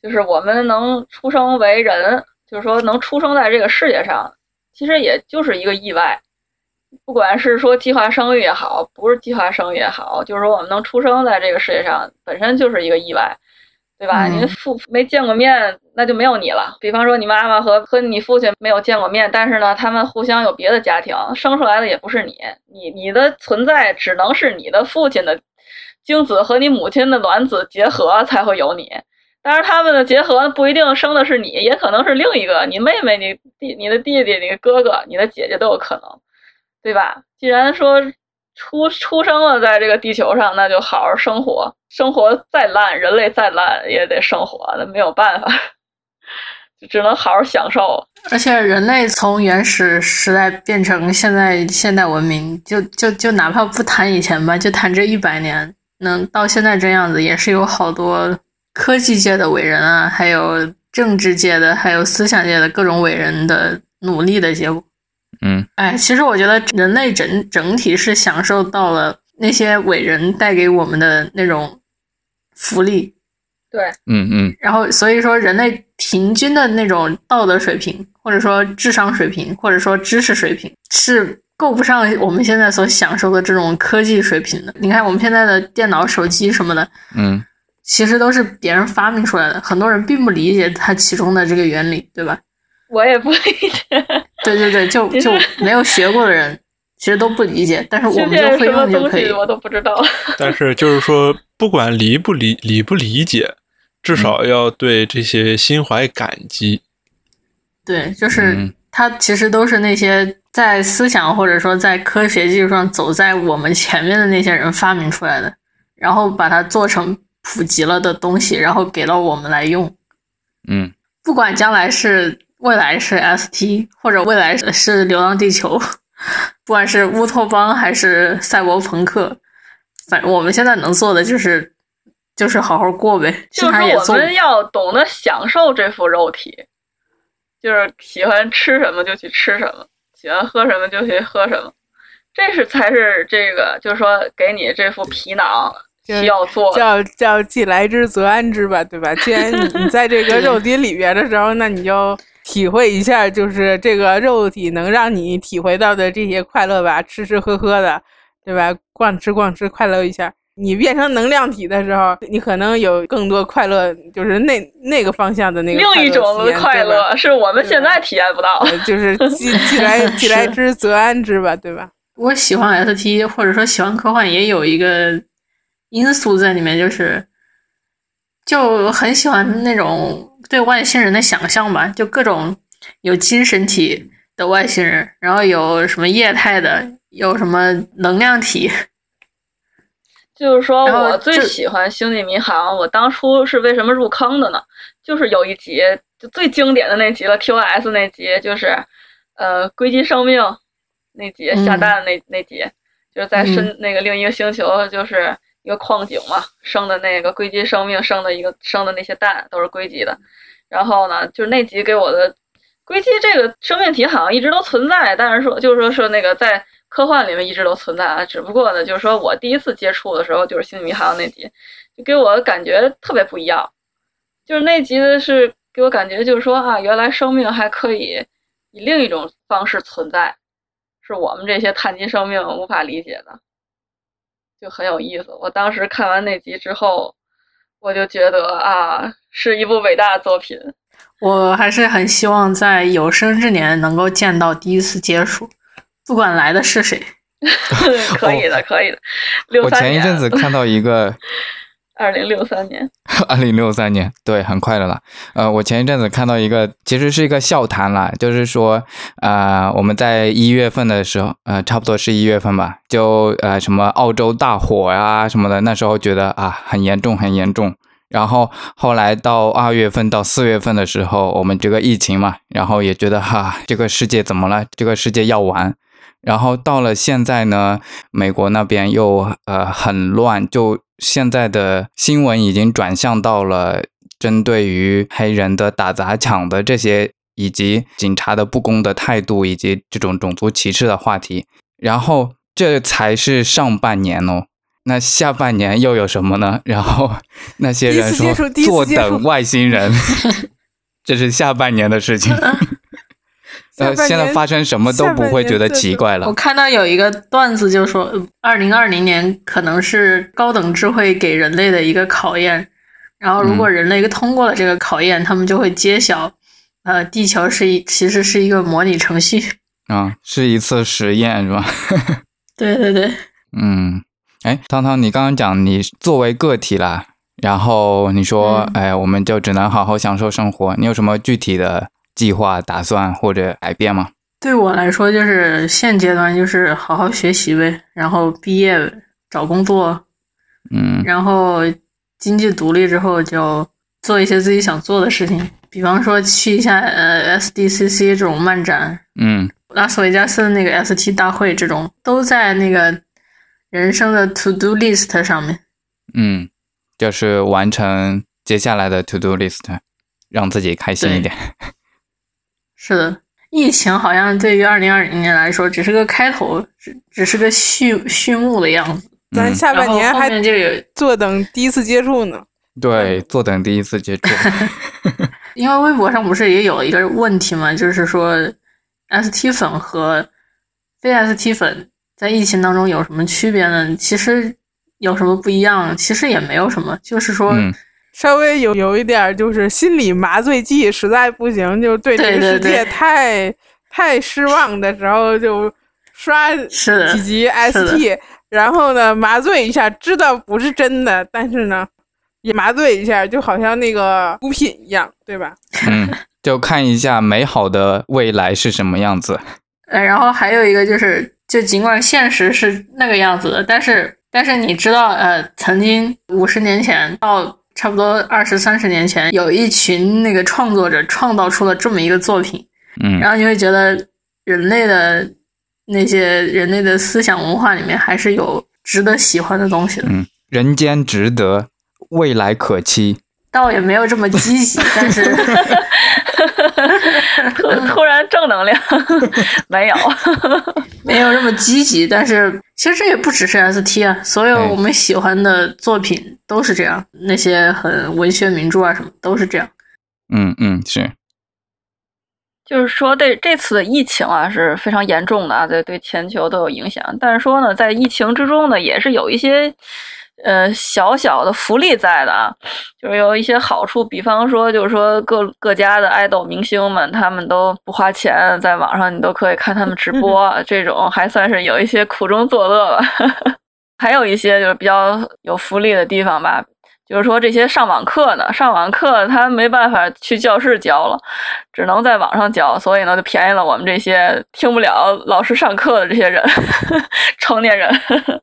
S4: 就是我们能出生为人，就是说能出生在这个世界上，其实也就是一个意外。不管是说计划生育也好，不是计划生育也好，就是说我们能出生在这个世界上，本身就是一个意外，对吧？
S1: 嗯
S4: 你父没见过面，那就没有你了。比方说你妈妈和和你父亲没有见过面，但是呢，他们互相有别的家庭，生出来的也不是你，你你的存在只能是你的父亲的精子和你母亲的卵子结合才会有你。当然，他们的结合不一定生的是你，也可能是另一个你妹妹、你弟、你的弟弟、你哥哥、你的姐姐都有可能，对吧？既然说出出生了在这个地球上，那就好好生活。生活再烂，人类再烂也得生活，那没有办法，只能好好享受。
S1: 而且人类从原始时代变成现在现代文明，就就就哪怕不谈以前吧，就谈这一百年，能到现在这样子，也是有好多科技界的伟人啊，还有政治界的，还有思想界的各种伟人的努力的结果。
S2: 嗯
S1: 哎，其实我觉得人类整整体是享受到了那些伟人带给我们的那种福利，
S4: 对，
S2: 嗯嗯
S1: 然后所以说人类平均的那种道德水平，或者说智商水平，或者说知识水平，是够不上我们现在所享受的这种科技水平的。你看我们现在的电脑、手机什么的，
S2: 嗯
S1: 其实都是别人发明出来的，很多人并不理解它其中的这个原理，对吧？
S4: 我也不理解，
S1: 对对对，就就没有学过的人，其实都不理解，但是我们就会
S4: 片什么
S1: 用就可以
S4: 东西。我都不知道。
S3: 但是就是说，不管理不理理不理解，至少要对这些心怀感激。
S1: 对，就是
S2: 嗯
S1: 它其实都是那些在思想或者说在科学技术上走在我们前面的那些人发明出来的，然后把它做成普及了的东西，然后给到我们来用。
S2: 嗯
S1: 不管将来是未来是 ST，或者未来是流浪地球，不管是乌托邦还是赛博朋克，反正我们现在能做的就是就是好好过呗，
S4: 就是。我们要懂得享受这副肉体，就是喜欢吃什么就去吃什么，喜欢喝什么就去喝什么，这是才是这个，就是说给你这副皮囊 需要做。
S5: 叫叫既来之则安之吧，对吧？既然你你在这个肉体里边的时候，那你就体会一下，就是这个肉体能让你体会到的这些快乐吧，吃吃喝喝的，对吧？逛吃逛吃，快乐一下。你变成能量体的时候，你可能有更多快乐，就是那那个方向的那个
S4: 另一种的快
S5: 快乐
S4: 乐是我们现在体验不到。
S5: 就是既既来 既来之则安之吧，对吧？
S1: 我喜欢 ST 或者说喜欢科幻，也有一个因素在里面，就是就很喜欢那种对外星人的想象吧，就各种有精神体的外星人，然后有什么液态的，有什么能量体，
S4: 就是说我最喜欢《星际迷航》，我当初是为什么入坑的呢？就是有一集就最经典的那集了，TOS 那集，就是呃硅基生命那集
S1: 嗯
S4: 下蛋那、那集，就是在深、
S1: 嗯
S4: 那个另一个星球，就是一个矿井嘛，生的那个硅基生命生的一个生的那些蛋都是硅基的。然后呢，就是那集给我的硅基这个生命体好像一直都存在，但是说就是说是那个在科幻里面一直都存在啊，只不过呢，就是说我第一次接触的时候就是《星际迷航》那集，就给我感觉特别不一样。就是那集的是给我感觉就是说啊，原来生命还可以以另一种方式存在，是我们这些碳基生命无法理解的，就很有意思。我当时看完那集之后，我就觉得啊，是一部伟大的作品。
S1: 我还是很希望在有生之年能够见到第一次接触，不管来的是谁。
S4: 可以的，可以的。六
S2: 我，前一阵子看到一个
S4: 二零六三年，
S2: 二零六三年，对，很快的了。呃，我前一阵子看到一个，其实是一个笑谈啦，就是说，呃，我们在一月份的时候，呃，差不多是一月份吧，就呃什么澳洲大火呀、什么的，那时候觉得啊很严重，很严重。然后后来到二月份到四月份的时候，我们这个疫情嘛，然后也觉得哈，这个世界怎么了？这个世界要完。然后到了现在呢，美国那边又呃很乱，就现在的新闻已经转向到了针对于黑人的打砸抢的这些，以及警察的不公的态度，以及这种种族歧视的话题。然后这才是上半年哦。那下半年又有什么呢？然后 那些人说坐等外星人，这是下半年的事情。呃，现在发生什么都不会觉得奇怪了。
S1: 我看到有一个段子，就说二零二零年可能是高等智慧给人类的一个考验，然后如果人类通过了这个考验，他们就会揭晓，呃，地球是一其实是一个模拟程序
S2: 啊，是一次实验，是吧？
S1: 对对对，
S2: 嗯。哎，汤汤，你刚刚讲你作为个体啦，然后你说，哎，我们就只能好好享受生活。你有什么具体的计划、打算或者改变吗？
S1: 对我来说，就是现阶段就是好好学习呗，然后毕业找工作，
S2: 嗯，
S1: 然后经济独立之后就做一些自己想做的事情，比方说去一下呃 SDCC 这种漫展，
S2: 嗯，
S1: 拉斯维加斯的那个 ST 大会这种都在那个。人生的 to do list 上面，
S2: 嗯，就是完成接下来的 to do list，让自己开心一点。
S1: 是的，疫情好像对于二零二零年来说只是个开头，只只是个序序幕的样子。
S5: 咱下半年还
S1: 就有
S5: 坐等第一次接触呢。
S2: 对，坐等第一次接触。
S1: 因为微博上不是也有一个问题嘛，就是说 ST 粉和非 ST 粉。在疫情当中有什么区别呢？其实有什么不一样？其实也没有什么，就是说
S5: 稍微有有一点就是心理麻醉剂，实在不行就对这个世界太太失望的时候就刷几集 ST，然后呢麻醉一下，知道不是真的，但是呢也麻醉一下，就好像那个毒品一样，对吧？
S2: 嗯，就看一下美好的未来是什么样子。
S1: 呃，然后还有一个就是。就尽管现实是那个样子的，但是但是你知道，呃，曾经五十年前到差不多二十三十年前，有一群那个创作者创造出了这么一个作品，
S2: 嗯，
S1: 然后你会觉得人类的那些人类的思想文化里面还是有值得喜欢的东西的，
S2: 嗯，人间值得，未来可期。
S1: 倒也没有这么积极，但是
S4: 突突然正能量 没有，
S1: 没有这么积极。但是其实这也不只是 ST 啊，所有我们喜欢的作品都是这样，那些很文学名著啊什么都是这样。
S2: 嗯嗯，是，
S4: 就是说这这次的疫情啊是非常严重的啊，对对全球都有影响。但是说呢，在疫情之中呢，也是有一些。呃，小小的福利在的啊，就是有一些好处，比方说，就是说各各家的爱豆明星们，他们都不花钱，在网上你都可以看他们直播，这种还算是有一些苦中作乐吧。还有一些就是比较有福利的地方吧。就是说这些上网课的，上网课他没办法去教室教了，只能在网上教，所以呢就便宜了我们这些听不了老师上课的这些人，成年人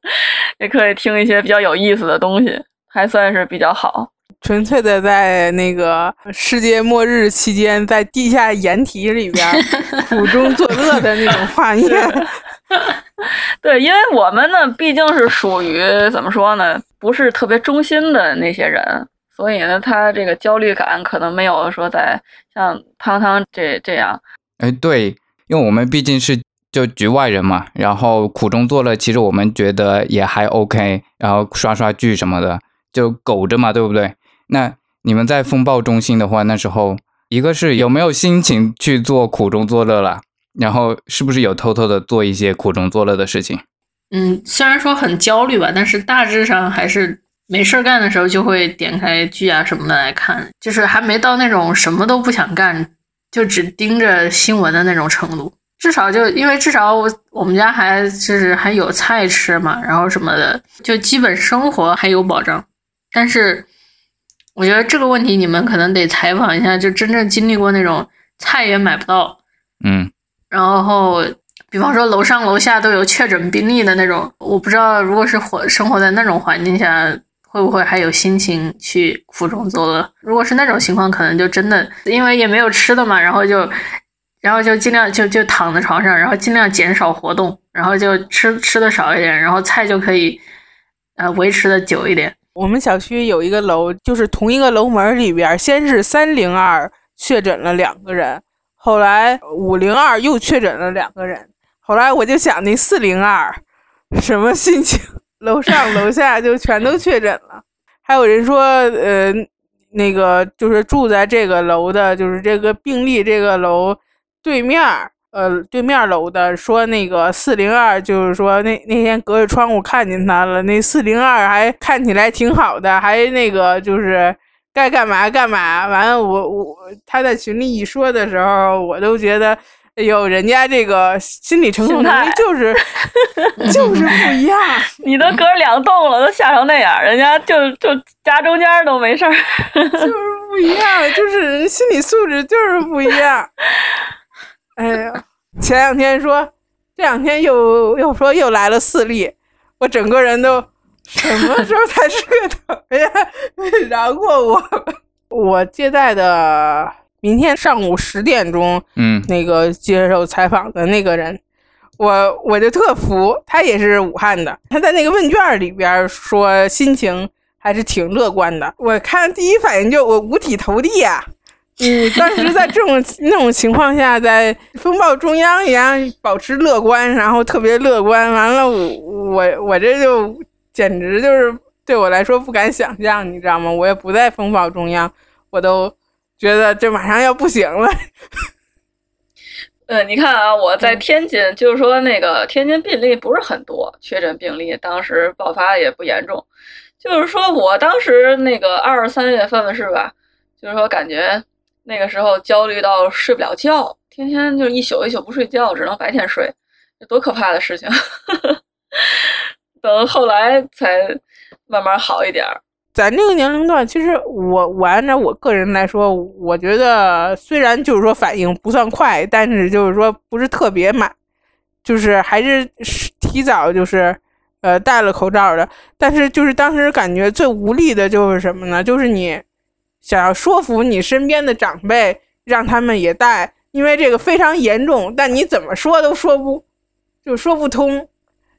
S4: 也可以听一些比较有意思的东西，还算是比较好。
S5: 纯粹的在那个世界末日期间，在地下掩体里边 苦中作乐的那种画面。
S4: 对，因为我们呢，毕竟是属于怎么说呢，不是特别忠心的那些人，所以呢，他这个焦虑感可能没有说在像汤汤这这样。
S2: 哎，对，因为我们毕竟是就局外人嘛，然后苦中作乐，其实我们觉得也还 OK，然后刷刷剧什么的就苟着嘛，对不对？那你们在风暴中心的话，那时候一个是有没有心情去做苦中作乐了？然后是不是有偷偷的做一些苦中作乐的事情？
S1: 嗯，虽然说很焦虑吧，但是大致上还是没事干的时候就会点开剧啊什么的来看，就是还没到那种什么都不想干，就只盯着新闻的那种程度。至少就因为至少我我们家还就是还有菜吃嘛，然后什么的，就基本生活还有保障。但是我觉得这个问题你们可能得采访一下，就真正经历过那种菜也买不到，
S2: 嗯。
S1: 然后，比方说楼上楼下都有确诊病例的那种，我不知道如果是活生活在那种环境下会不会还有心情去苦中作乐？如果是那种情况，可能就真的因为也没有吃的嘛，然后就然后就尽量就就躺在床上，然后尽量减少活动，然后就吃吃的少一点，然后菜就可以呃维持的久一点。
S5: 我们小区有一个楼，就是同一个楼门里边，先是三零二确诊了两个人，后来五零二又确诊了两个人，后来我就想那四零二什么心情？楼上楼下就全都确诊了，还有人说，呃，那个就是住在这个楼的，就是这个病例这个楼对面儿，呃，对面楼的说那个四零二，就是说那那天隔着窗户看见他了，那四零二还看起来挺好的，还那个就是该干嘛干嘛。完了，我我他在群里一说的时候，我都觉得。哎呦，人家这个心理承受能力就是 就是不一样。
S4: 你都隔两栋了，都吓成那样，人家就就夹中间都没事儿。
S5: 就是不一样，就是人心理素质就是不一样。哎呀，前两天说，这两天又又说又来了四例，我整个人都什么时候才是个头呀？饶过我，我接待的。明天上午十点钟，
S2: 嗯，
S5: 那个接受采访的那个人，我我就特服，他也是武汉的，他在那个问卷里边说心情还是挺乐观的。我看第一反应就我五体投地呀，嗯，当时在这种那种情况下，在风暴中央一样保持乐观，然后特别乐观，完了我我我这就简直就是对我来说不敢想象，你知道吗？我也不在风暴中央，我都。觉得这马上要不行了。
S4: 呃，你看啊，我在天津，就是说那个天津病例不是很多，确诊病例当时爆发也不严重。就是说我当时那个二三月份是吧？就是说感觉那个时候焦虑到睡不了觉，天天就一宿一宿不睡觉，只能白天睡，这多可怕的事情！等后来才慢慢好一点儿。
S5: 咱这个年龄段，其实我我按照我个人来说，我觉得虽然就是说反应不算快，但是就是说不是特别慢，就是还是提早就是呃戴了口罩的。但是就是当时感觉最无力的就是什么呢？就是你想要说服你身边的长辈，让他们也戴，因为这个非常严重，但你怎么说都说不就说不通，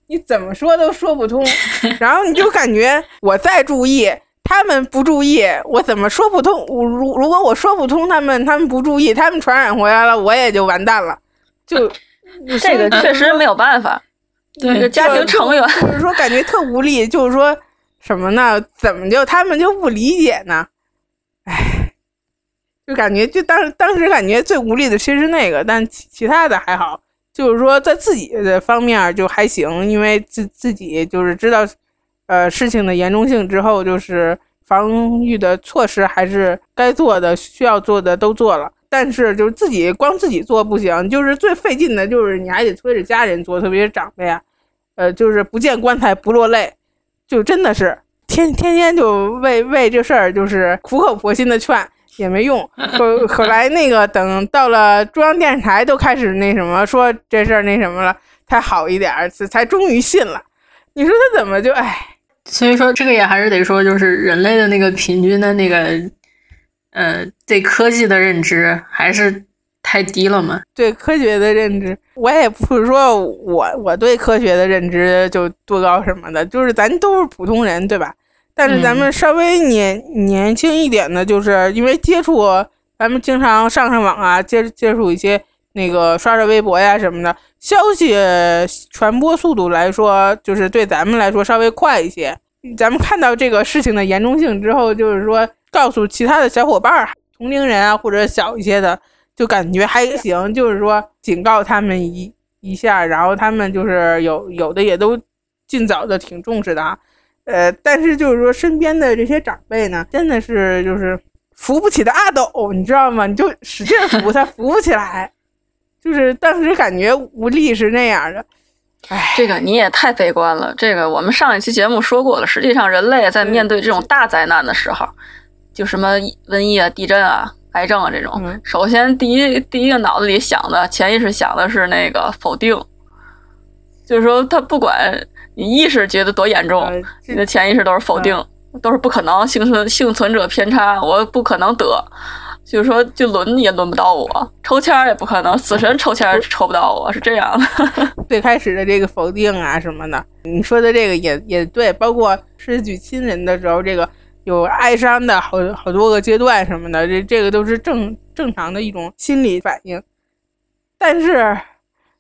S5: 你怎么说都说不通，然后你就感觉我再注意。他们不注意，我怎么说不通？我如如果我说不通，他们他们不注意，他们传染回来了，我也就完蛋了。就
S4: 这个确实没有办法，这个家庭成员
S5: 就是说感觉特无力，就是说什么呢？怎么就他们就不理解呢？就感觉就当当时感觉最无力的其实是那个，但其其他的还好，就是说在自己的方面就还行，因为自自己就是知道。呃，事情的严重性之后，就是防御的措施还是该做的、需要做的都做了。但是，就是自己光自己做不行，就是最费劲的，就是你还得催着家人做，特别是长辈啊。呃，就是不见棺材不落泪，就真的是天天天就为为这事儿，就是苦口婆心的劝也没用。后后来那个等到了中央电视台都开始那什么说这事儿那什么了，才好一点儿，才终于信了。你说他怎么就哎？
S1: 所以说，这个也还是得说，就是人类的那个平均的那个，呃，对科技的认知还是太低了嘛。
S5: 对科学的认知，我也不是说我我对科学的认知就多高什么的，就是咱都是普通人，对吧？但是咱们稍微年年轻一点的，就是因为接触，咱们经常上上网啊，接接触一些那个刷刷微博呀什么的。消息传播速度来说，就是对咱们来说稍微快一些。咱们看到这个事情的严重性之后，就是说告诉其他的小伙伴儿、同龄人啊，或者小一些的，就感觉还行。就是说警告他们一一下，然后他们就是有有的也都尽早的挺重视的啊。呃，但是就是说身边的这些长辈呢，真的是就是扶不起的阿斗，你知道吗？你就使劲扶他，扶不起来。就是当时感觉无力是那样的，哎，
S4: 这个你也太悲观了。这个我们上一期节目说过了，实际上人类在面对这种大灾难的时候，就什么瘟疫啊、地震啊、癌症啊这种，首先第一第一个脑子里想的潜意识想的是那个否定，就是说他不管你意识觉得多严重，你的潜意识都是否定。都是不可能幸存幸存者偏差，我不可能得。就是说，就轮也轮不到我，抽签也不可能，死神抽签抽不到我，是这样的。
S5: 最开始的这个否定啊什么的，你说的这个也也对，包括失去亲人的时候，这个有哀伤的好好多个阶段什么的，这这个都是正正常的一种心理反应。但是，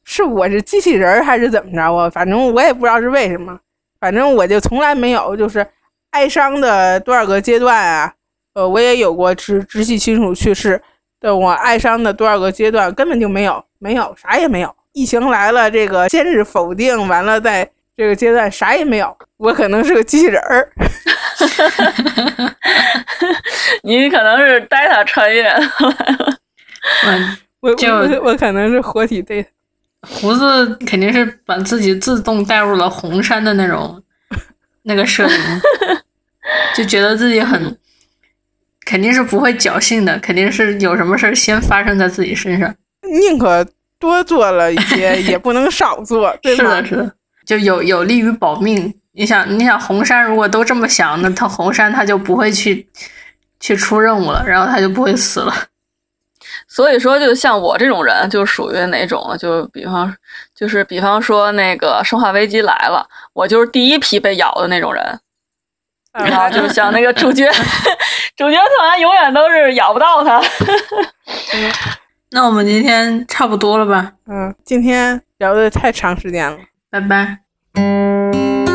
S5: 是我是机器人儿还是怎么着啊？反正我也不知道是为什么，反正我就从来没有就是哀伤的多少个阶段啊。呃，我也有过直直系亲属去世但，我哀伤的多少个阶段根本就没有，没有啥也没有。疫情来了，这个先是否定，完了在这个阶段啥也没有。我可能是个机器人儿，
S4: 你可能是 Data 穿越来了。
S1: 嗯，
S5: 我
S1: 就
S5: 我我可能是活体 data。
S1: 胡子肯定是把自己自动带入了红山的那种那个设定，就觉得自己很肯定是不会侥幸的，肯定是有什么事儿先发生在自己身上。
S5: 宁可多做了一些，也不能少做，
S1: 是的，？是的，就有有利于保命。你想，你想红山如果都这么想，那他红山他就不会去去出任务了，然后他就不会死了。
S4: 所以说，就像我这种人，就属于哪种？就比方，就是比方说那个《生化危机》来了，我就是第一批被咬的那种人。然后
S5: 啊，
S4: 就像那个主角，主角团永远都是咬不到他。
S1: 那我们今天差不多了吧？
S5: 嗯，今天聊的太长时间了。
S1: 拜拜。